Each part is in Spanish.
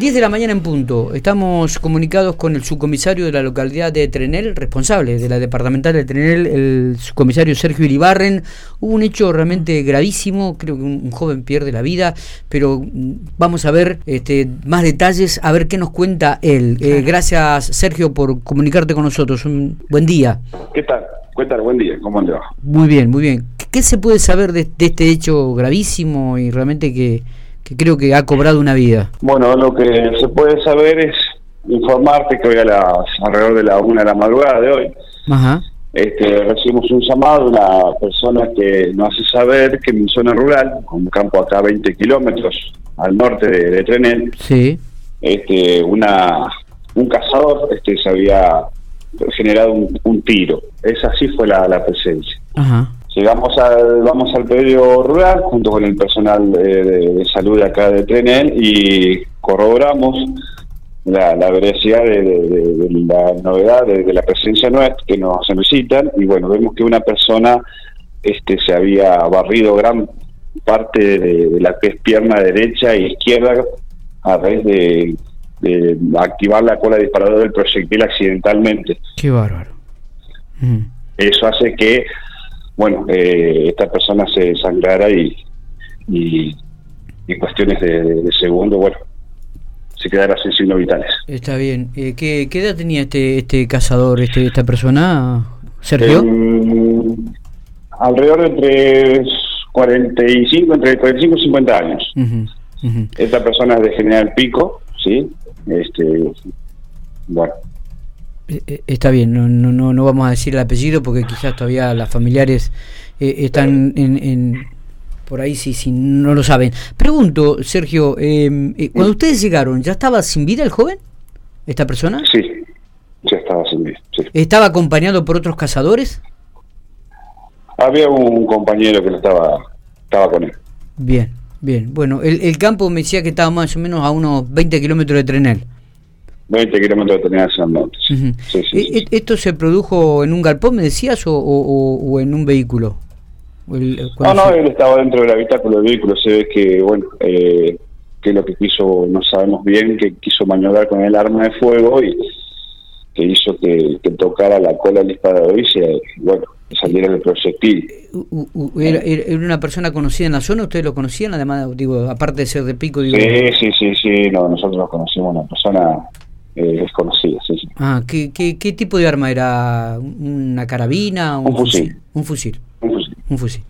10 de la mañana en punto. Estamos comunicados con el subcomisario de la localidad de Trenel, responsable de la departamental de Trenel, el subcomisario Sergio Iribarren. Hubo un hecho realmente gravísimo, creo que un, joven pierde la vida, pero mm, vamos a ver este, más detalles, a ver qué nos cuenta él. Eh, gracias Sergio por comunicarte con nosotros. Un buen día. ¿Qué tal? Cuéntale, buen día, ¿cómo te va? Muy bien, muy bien. ¿Qué se puede saber de este hecho gravísimo y realmente que que creo que ha cobrado una vida. Bueno, lo que se puede saber es informarte que hoy a las alrededor de la una de la madrugada de hoy Este, recibimos un llamado de una persona que nos hace saber que en mi zona rural, un campo acá a 20 kilómetros al norte de, Trenel, sí. este, una, un cazador este, se había generado un, tiro. Esa sí fue la, la presencia. Ajá. Llegamos al, vamos al predio rural junto con el personal de, salud de acá de Trenel y corroboramos la, la veracidad de, la novedad de, la presencia nuestra que nos solicitan y bueno, vemos que una persona este se había barrido gran parte de, la pierna derecha e izquierda a raíz de, activar la cola disparadora del proyectil accidentalmente. Qué bárbaro. Eso hace que bueno, eh, esta persona se sangrara y, y, en cuestiones de, segundo, bueno, se quedara sin signos vitales. Está bien. Eh, ¿qué, edad tenía este este cazador, este esta persona, Sergio? alrededor de entre 45, entre 45 y 50 años. Esta persona es de General Pico, ¿sí? Este, bueno, eh, eh, está bien, no, no, no vamos a decir el apellido porque quizás todavía las familiares eh, están en, por ahí si, si no lo saben. Pregunto, Sergio, em, cuando ustedes llegaron, ¿ya estaba sin vida el joven? ¿Esta persona? Sí, ya estaba sin vida. ¿Estaba acompañado por otros cazadores? Había un compañero que estaba, estaba con él. Bien, bien. Bueno, el, el campo me decía que estaba más o menos a unos 20 kilómetros de Trenel. 20 kilómetros de el norte. ¿Esto se produjo en un galpón, me decías, o, en un vehículo? no, no, él estaba dentro del habitáculo del vehículo. Se ve que, bueno, eh, que lo que quiso, no sabemos bien, que quiso maniobrar con el arma de fuego y que hizo que, tocara la cola del disparador y se, bueno, saliera el proyectil. ¿Era, ¿Era, una persona conocida en la zona? ¿Ustedes lo conocían? Además, digo, aparte de ser de pico, digo. Sí, sí, sí, sí, no, nosotros lo conocimos, una persona eh, desconocida. Sí, Ah, ¿qué, qué, tipo de arma era? ¿Una carabina? Un, fusil. Un fusil. Un fusil.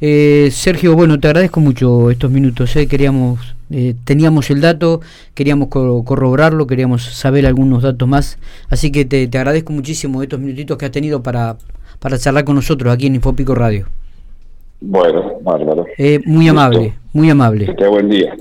Eh, Sergio, bueno, te agradezco mucho estos minutos. Eh. Queríamos, eh, teníamos el dato, queríamos corroborarlo, queríamos saber algunos datos más. Así que te, te agradezco muchísimo estos minutitos que has tenido para, para charlar con nosotros aquí en Infopico Radio. Bueno, bárbaro. muy amable, muy amable. Que buen día.